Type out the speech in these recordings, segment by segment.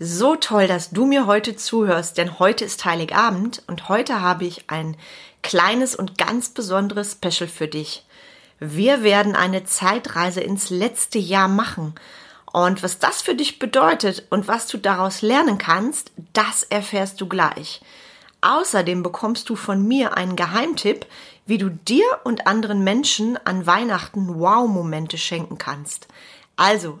So toll, dass du mir heute zuhörst, denn heute ist Heiligabend und heute habe ich ein kleines und ganz besonderes Special für dich. Wir werden eine Zeitreise ins letzte Jahr machen. Und was das für dich bedeutet und was du daraus lernen kannst, das erfährst du gleich. Außerdem bekommst du von mir einen Geheimtipp, wie du dir und anderen Menschen an Weihnachten Wow-Momente schenken kannst. Also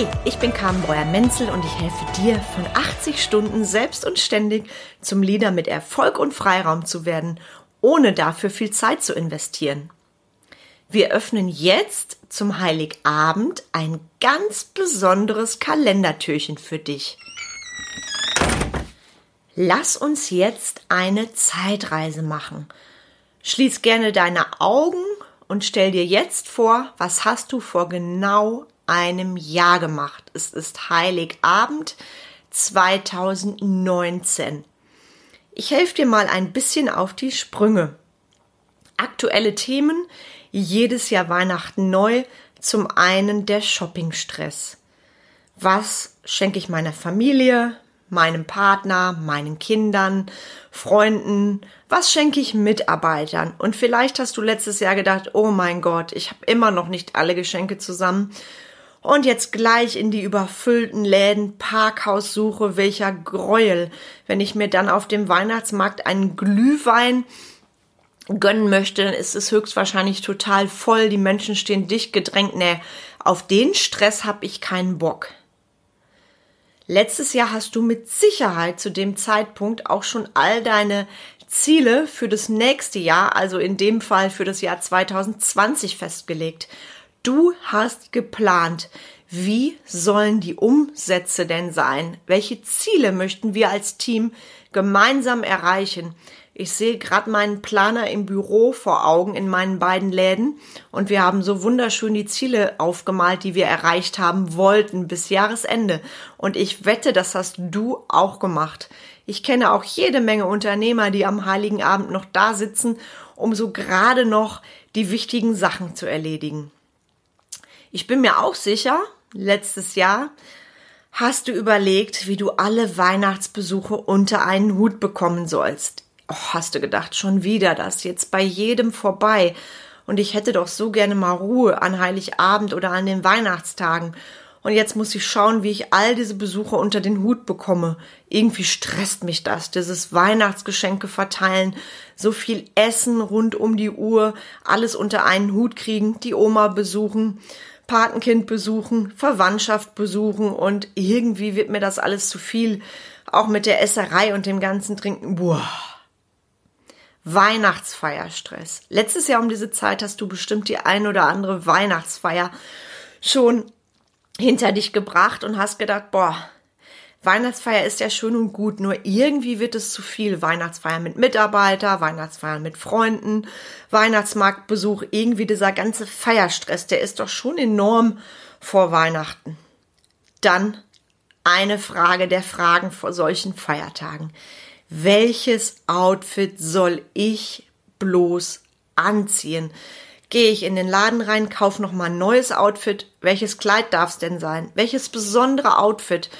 Hi, ich bin Carmen Breuer-Menzel und ich helfe dir, von 80 Stunden selbst und ständig zum Leader mit Erfolg und Freiraum zu werden, ohne dafür viel Zeit zu investieren. Wir öffnen jetzt zum Heiligabend ein ganz besonderes Kalendertürchen für dich. Lass uns jetzt eine Zeitreise machen. Schließ gerne deine Augen und stell dir jetzt vor, was hast du vor genau einem Jahr gemacht. Es ist Heiligabend 2019. Ich helfe dir mal ein bisschen auf die Sprünge. Aktuelle Themen, jedes Jahr Weihnachten neu. Zum einen der Shoppingstress. Was schenke ich meiner Familie, meinem Partner, meinen Kindern, Freunden? Was schenke ich Mitarbeitern? Und vielleicht hast du letztes Jahr gedacht, oh mein Gott, ich habe immer noch nicht alle Geschenke zusammen und jetzt gleich in die überfüllten Läden Parkhaussuche, welcher Gräuel, wenn ich mir dann auf dem Weihnachtsmarkt einen Glühwein gönnen möchte, dann ist es höchstwahrscheinlich total voll, die Menschen stehen dicht gedrängt. Nee, auf den Stress habe ich keinen Bock. Letztes Jahr hast du mit Sicherheit zu dem Zeitpunkt auch schon all deine Ziele für das nächste Jahr, also in dem Fall für das Jahr 2020 festgelegt. Du hast geplant. Wie sollen die Umsätze denn sein? Welche Ziele möchten wir als Team gemeinsam erreichen? Ich sehe gerade meinen Planer im Büro vor Augen in meinen beiden Läden und wir haben so wunderschön die Ziele aufgemalt, die wir erreicht haben wollten bis Jahresende. Und ich wette, das hast du auch gemacht. Ich kenne auch jede Menge Unternehmer, die am heiligen Abend noch da sitzen, um so gerade noch die wichtigen Sachen zu erledigen. Ich bin mir auch sicher, letztes Jahr hast du überlegt, wie du alle Weihnachtsbesuche unter einen Hut bekommen sollst. Oh, hast du gedacht, schon wieder das, jetzt bei jedem vorbei. Und ich hätte doch so gerne mal Ruhe an Heiligabend oder an den Weihnachtstagen. Und jetzt muss ich schauen, wie ich all diese Besucher unter den Hut bekomme. Irgendwie stresst mich das, dieses Weihnachtsgeschenke verteilen, so viel Essen rund um die Uhr, alles unter einen Hut kriegen, die Oma besuchen. Patenkind besuchen, Verwandtschaft besuchen und irgendwie wird mir das alles zu viel. Auch mit der Esserei und dem ganzen Trinken. Boah. Weihnachtsfeierstress. Letztes Jahr um diese Zeit hast du bestimmt die ein oder andere Weihnachtsfeier schon hinter dich gebracht und hast gedacht, boah, Weihnachtsfeier ist ja schön und gut, nur irgendwie wird es zu viel. Weihnachtsfeier mit Mitarbeiter, Weihnachtsfeier mit Freunden, Weihnachtsmarktbesuch, irgendwie dieser ganze Feierstress, der ist doch schon enorm vor Weihnachten. Dann eine Frage der Fragen vor solchen Feiertagen. Welches Outfit soll ich bloß anziehen? Gehe ich in den Laden rein, kaufe noch mal ein neues Outfit? Welches Kleid darf es denn sein? Welches besondere Outfit?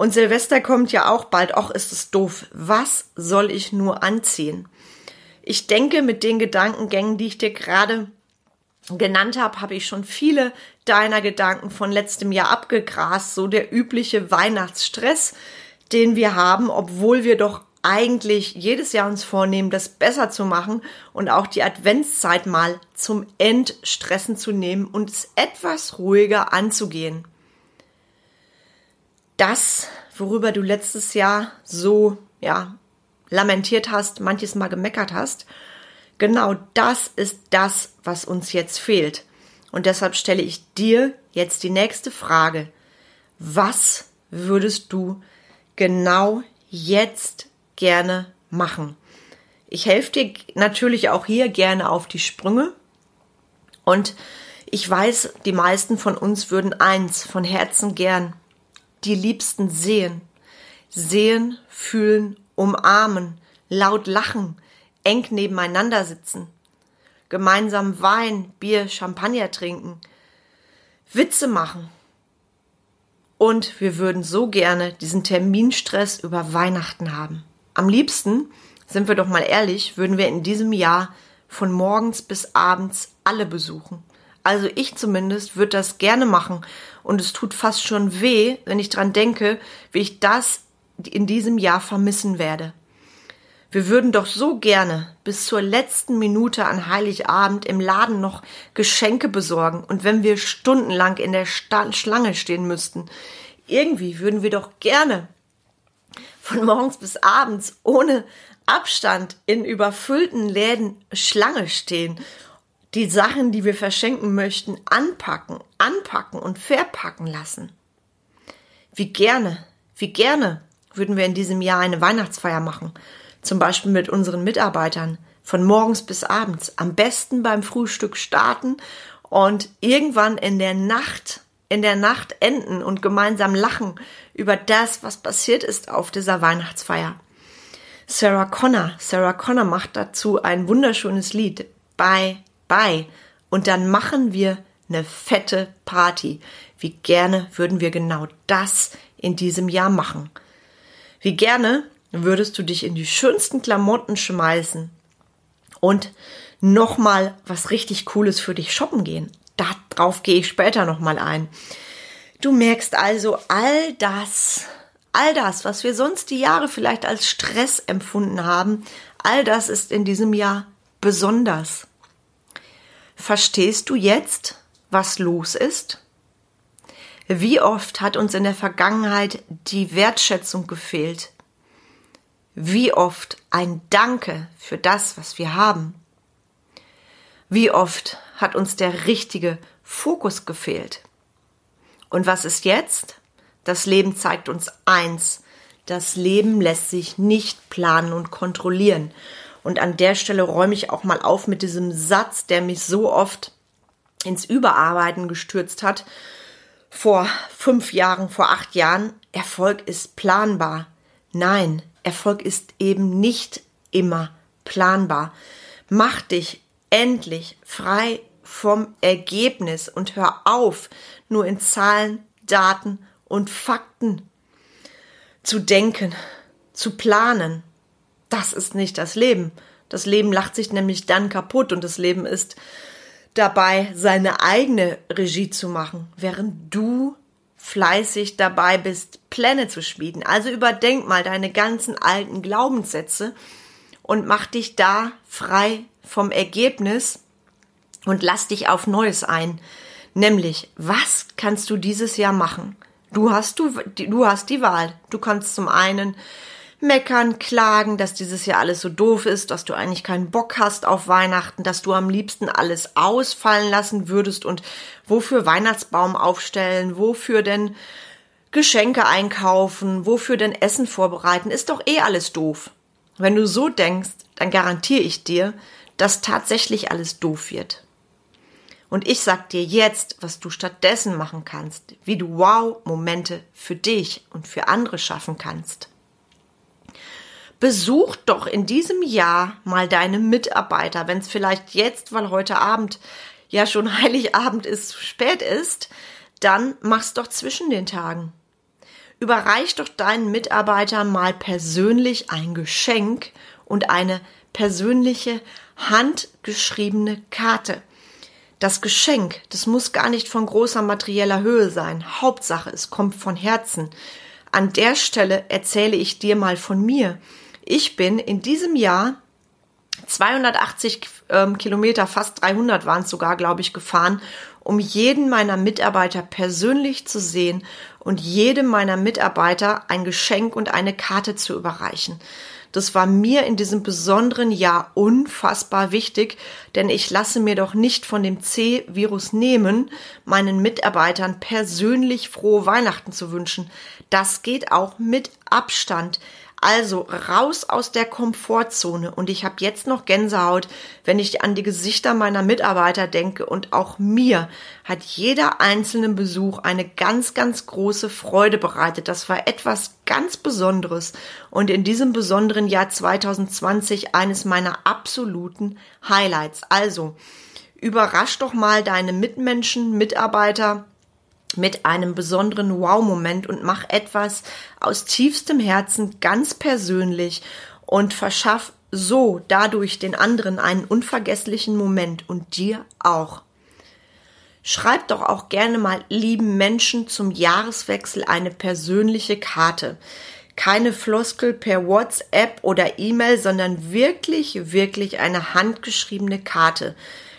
Und Silvester kommt ja auch bald. Och, ist es doof. Was soll ich nur anziehen? Ich denke, mit den Gedankengängen, die ich dir gerade genannt habe, habe ich schon viele deiner Gedanken von letztem Jahr abgegrast. So der übliche Weihnachtsstress, den wir haben, obwohl wir doch eigentlich jedes Jahr uns vornehmen, das besser zu machen und auch die Adventszeit mal zum Entstressen zu nehmen und es etwas ruhiger anzugehen das, worüber du letztes Jahr so, ja, lamentiert hast, manches Mal gemeckert hast, genau das ist das, was uns jetzt fehlt. Und deshalb stelle ich dir jetzt die nächste Frage. Was würdest du genau jetzt gerne machen. Ich helfe dir natürlich auch hier gerne auf die Sprünge. Und ich weiß, die meisten von uns würden eins von Herzen gern, die Liebsten sehen. Sehen, fühlen, umarmen, laut lachen, eng nebeneinander sitzen, gemeinsam Wein, Bier, Champagner trinken, Witze machen. Und wir würden so gerne diesen Terminstress über Weihnachten haben. Am liebsten, sind wir doch mal ehrlich, würden wir in diesem Jahr von morgens bis abends alle besuchen. Also ich zumindest würde das gerne machen und es tut fast schon weh, wenn ich dran denke, wie ich das in diesem Jahr vermissen werde. Wir würden doch so gerne bis zur letzten Minute an Heiligabend im Laden noch Geschenke besorgen und wenn wir stundenlang in der Sta Schlange stehen müssten. Irgendwie würden wir doch gerne von morgens bis abends ohne Abstand in überfüllten Läden Schlange stehen, die Sachen, die wir verschenken möchten, anpacken, anpacken und verpacken lassen. Wie gerne, wie gerne würden wir in diesem Jahr eine Weihnachtsfeier machen zum Beispiel mit unseren Mitarbeitern, von morgens bis abends, am besten beim Frühstück starten und irgendwann in der Nacht, in der Nacht enden und gemeinsam lachen über das, was passiert ist auf dieser Weihnachtsfeier. Sarah Connor, Sarah Connor macht dazu ein wunderschönes Lied, Bye, Bye. Und dann machen wir eine fette Party. Wie gerne würden wir genau das in diesem Jahr machen. Wie gerne würdest du dich in die schönsten Klamotten schmeißen und nochmal was richtig Cooles für dich shoppen gehen. Darauf gehe ich später nochmal ein. Du merkst also all das, all das, was wir sonst die Jahre vielleicht als Stress empfunden haben, all das ist in diesem Jahr besonders. Verstehst du jetzt, was los ist? Wie oft hat uns in der Vergangenheit die Wertschätzung gefehlt, wie oft ein Danke für das, was wir haben. Wie oft hat uns der richtige Fokus gefehlt. Und was ist jetzt? Das Leben zeigt uns eins. Das Leben lässt sich nicht planen und kontrollieren. Und an der Stelle räume ich auch mal auf mit diesem Satz, der mich so oft ins Überarbeiten gestürzt hat. Vor fünf Jahren, vor acht Jahren. Erfolg ist planbar. Nein, Erfolg ist eben nicht immer planbar. Mach dich endlich frei vom Ergebnis und hör auf, nur in Zahlen, Daten und Fakten zu denken, zu planen. Das ist nicht das Leben. Das Leben lacht sich nämlich dann kaputt und das Leben ist dabei, seine eigene Regie zu machen, während du fleißig dabei bist, Pläne zu schmieden. Also überdenk mal deine ganzen alten Glaubenssätze und mach dich da frei vom Ergebnis und lass dich auf Neues ein. Nämlich, was kannst du dieses Jahr machen? Du hast, du, du hast die Wahl. Du kannst zum einen meckern, klagen, dass dieses Jahr alles so doof ist, dass du eigentlich keinen Bock hast auf Weihnachten, dass du am liebsten alles ausfallen lassen würdest und wofür Weihnachtsbaum aufstellen, wofür denn Geschenke einkaufen, wofür denn Essen vorbereiten, ist doch eh alles doof. Wenn du so denkst, dann garantiere ich dir, dass tatsächlich alles doof wird. Und ich sag dir jetzt, was du stattdessen machen kannst, wie du Wow-Momente für dich und für andere schaffen kannst. Besuch doch in diesem Jahr mal deine Mitarbeiter, wenn es vielleicht jetzt, weil heute Abend ja schon Heiligabend ist, spät ist, dann mach's doch zwischen den Tagen. Überreich doch deinen Mitarbeitern mal persönlich ein Geschenk und eine persönliche handgeschriebene Karte. Das Geschenk, das muss gar nicht von großer materieller Höhe sein. Hauptsache, es kommt von Herzen. An der Stelle erzähle ich dir mal von mir. Ich bin in diesem Jahr 280 ähm, Kilometer, fast 300 waren es sogar, glaube ich, gefahren, um jeden meiner Mitarbeiter persönlich zu sehen und jedem meiner Mitarbeiter ein Geschenk und eine Karte zu überreichen. Das war mir in diesem besonderen Jahr unfassbar wichtig, denn ich lasse mir doch nicht von dem C-Virus nehmen, meinen Mitarbeitern persönlich frohe Weihnachten zu wünschen. Das geht auch mit Abstand. Also raus aus der Komfortzone. Und ich habe jetzt noch Gänsehaut, wenn ich an die Gesichter meiner Mitarbeiter denke. Und auch mir hat jeder einzelne Besuch eine ganz, ganz große Freude bereitet. Das war etwas ganz Besonderes. Und in diesem besonderen Jahr 2020 eines meiner absoluten Highlights. Also, überrasch doch mal deine Mitmenschen, Mitarbeiter, mit einem besonderen Wow-Moment und mach etwas aus tiefstem Herzen ganz persönlich und verschaff so dadurch den anderen einen unvergesslichen Moment und dir auch. Schreib doch auch gerne mal lieben Menschen zum Jahreswechsel eine persönliche Karte. Keine Floskel per WhatsApp oder E-Mail, sondern wirklich, wirklich eine handgeschriebene Karte.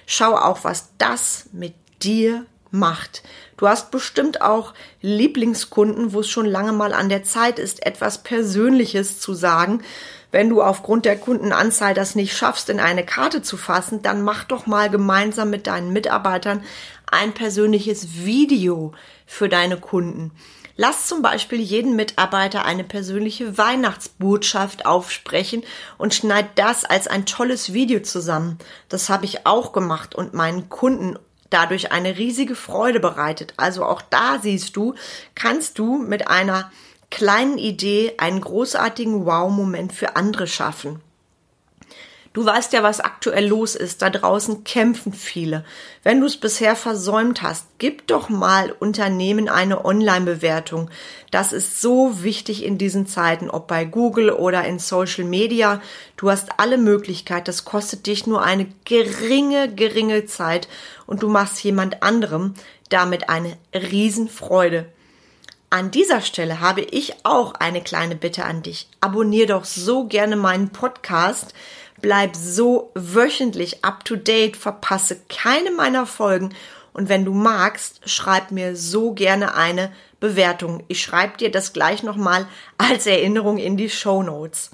Schau auch, was das mit dir macht. Du hast bestimmt auch Lieblingskunden, wo es schon lange mal an der Zeit ist, etwas Persönliches zu sagen. Wenn du aufgrund der Kundenanzahl das nicht schaffst, in eine Karte zu fassen, dann mach doch mal gemeinsam mit deinen Mitarbeitern ein persönliches Video für deine Kunden. Lass zum Beispiel jeden Mitarbeiter eine persönliche Weihnachtsbotschaft aufsprechen und schneid das als ein tolles Video zusammen. Das habe ich auch gemacht und meinen Kunden dadurch eine riesige Freude bereitet. Also auch da siehst du, kannst du mit einer kleinen Idee einen großartigen Wow-Moment für andere schaffen. Du weißt ja, was aktuell los ist. Da draußen kämpfen viele. Wenn du es bisher versäumt hast, gib doch mal Unternehmen eine Online-Bewertung. Das ist so wichtig in diesen Zeiten, ob bei Google oder in Social Media. Du hast alle Möglichkeiten. Das kostet dich nur eine geringe, geringe Zeit und du machst jemand anderem damit eine Riesenfreude. An dieser Stelle habe ich auch eine kleine Bitte an dich. Abonnier doch so gerne meinen Podcast Bleib so wöchentlich up to date, verpasse keine meiner Folgen und wenn du magst, schreib mir so gerne eine Bewertung. Ich schreibe dir das gleich nochmal als Erinnerung in die Show Notes.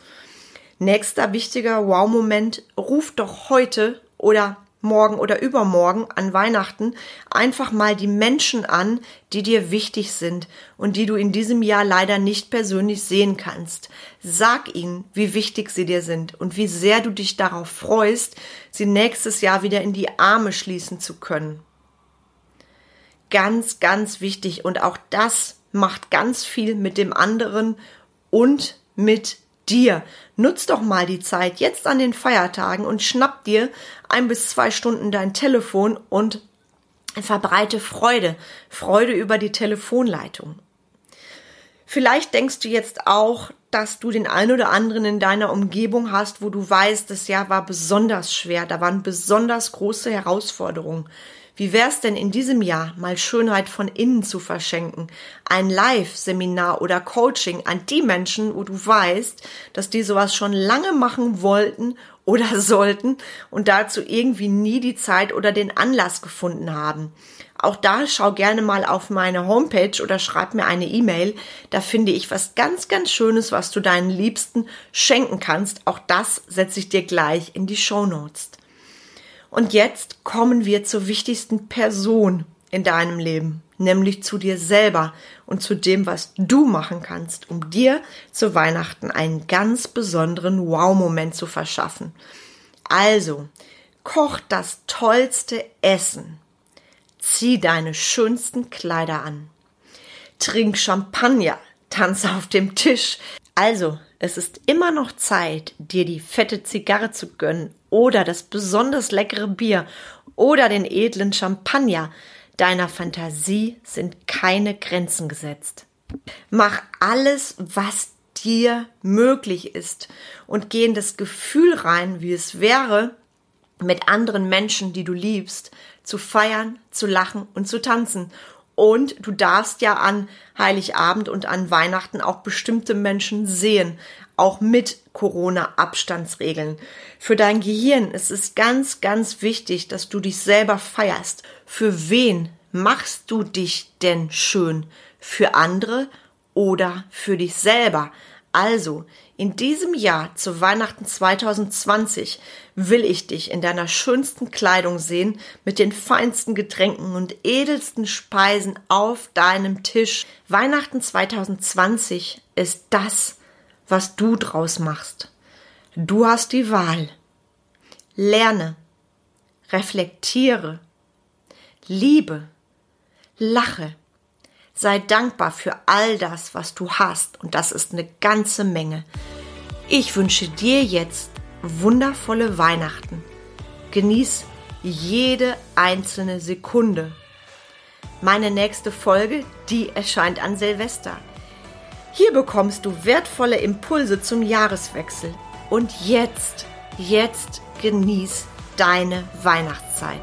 Nächster wichtiger Wow-Moment, ruf doch heute oder morgen oder übermorgen an Weihnachten einfach mal die Menschen an, die dir wichtig sind und die du in diesem Jahr leider nicht persönlich sehen kannst. Sag ihnen, wie wichtig sie dir sind und wie sehr du dich darauf freust, sie nächstes Jahr wieder in die Arme schließen zu können. Ganz, ganz wichtig und auch das macht ganz viel mit dem anderen und mit dir. Nutz doch mal die Zeit jetzt an den Feiertagen und schnapp dir ein bis zwei Stunden dein Telefon und verbreite Freude. Freude über die Telefonleitung. Vielleicht denkst du jetzt auch, dass du den einen oder anderen in deiner Umgebung hast, wo du weißt, das Jahr war besonders schwer, da waren besonders große Herausforderungen. Wie wär's denn in diesem Jahr mal Schönheit von innen zu verschenken? Ein Live-Seminar oder Coaching an die Menschen, wo du weißt, dass die sowas schon lange machen wollten oder sollten und dazu irgendwie nie die Zeit oder den Anlass gefunden haben. Auch da schau gerne mal auf meine Homepage oder schreib mir eine E-Mail. Da finde ich was ganz, ganz Schönes, was du deinen Liebsten schenken kannst. Auch das setze ich dir gleich in die Show Notes. Und jetzt kommen wir zur wichtigsten Person in deinem Leben, nämlich zu dir selber und zu dem, was du machen kannst, um dir zu Weihnachten einen ganz besonderen Wow-Moment zu verschaffen. Also, koch das tollste Essen. Zieh deine schönsten Kleider an. Trink Champagner. Tanz auf dem Tisch. Also, es ist immer noch Zeit, dir die fette Zigarre zu gönnen oder das besonders leckere Bier oder den edlen Champagner. Deiner Fantasie sind keine Grenzen gesetzt. Mach alles, was dir möglich ist und geh in das Gefühl rein, wie es wäre, mit anderen Menschen, die du liebst, zu feiern, zu lachen und zu tanzen und du darfst ja an Heiligabend und an Weihnachten auch bestimmte Menschen sehen, auch mit Corona-Abstandsregeln. Für dein Gehirn ist es ganz, ganz wichtig, dass du dich selber feierst. Für wen machst du dich denn schön? Für andere oder für dich selber? Also, in diesem Jahr zu Weihnachten 2020 will ich dich in deiner schönsten Kleidung sehen, mit den feinsten Getränken und edelsten Speisen auf deinem Tisch. Weihnachten 2020 ist das, was du draus machst. Du hast die Wahl. Lerne, reflektiere, liebe, lache, sei dankbar für all das, was du hast, und das ist eine ganze Menge. Ich wünsche dir jetzt wundervolle Weihnachten. Genieß jede einzelne Sekunde. Meine nächste Folge, die erscheint an Silvester. Hier bekommst du wertvolle Impulse zum Jahreswechsel. Und jetzt, jetzt genieß deine Weihnachtszeit.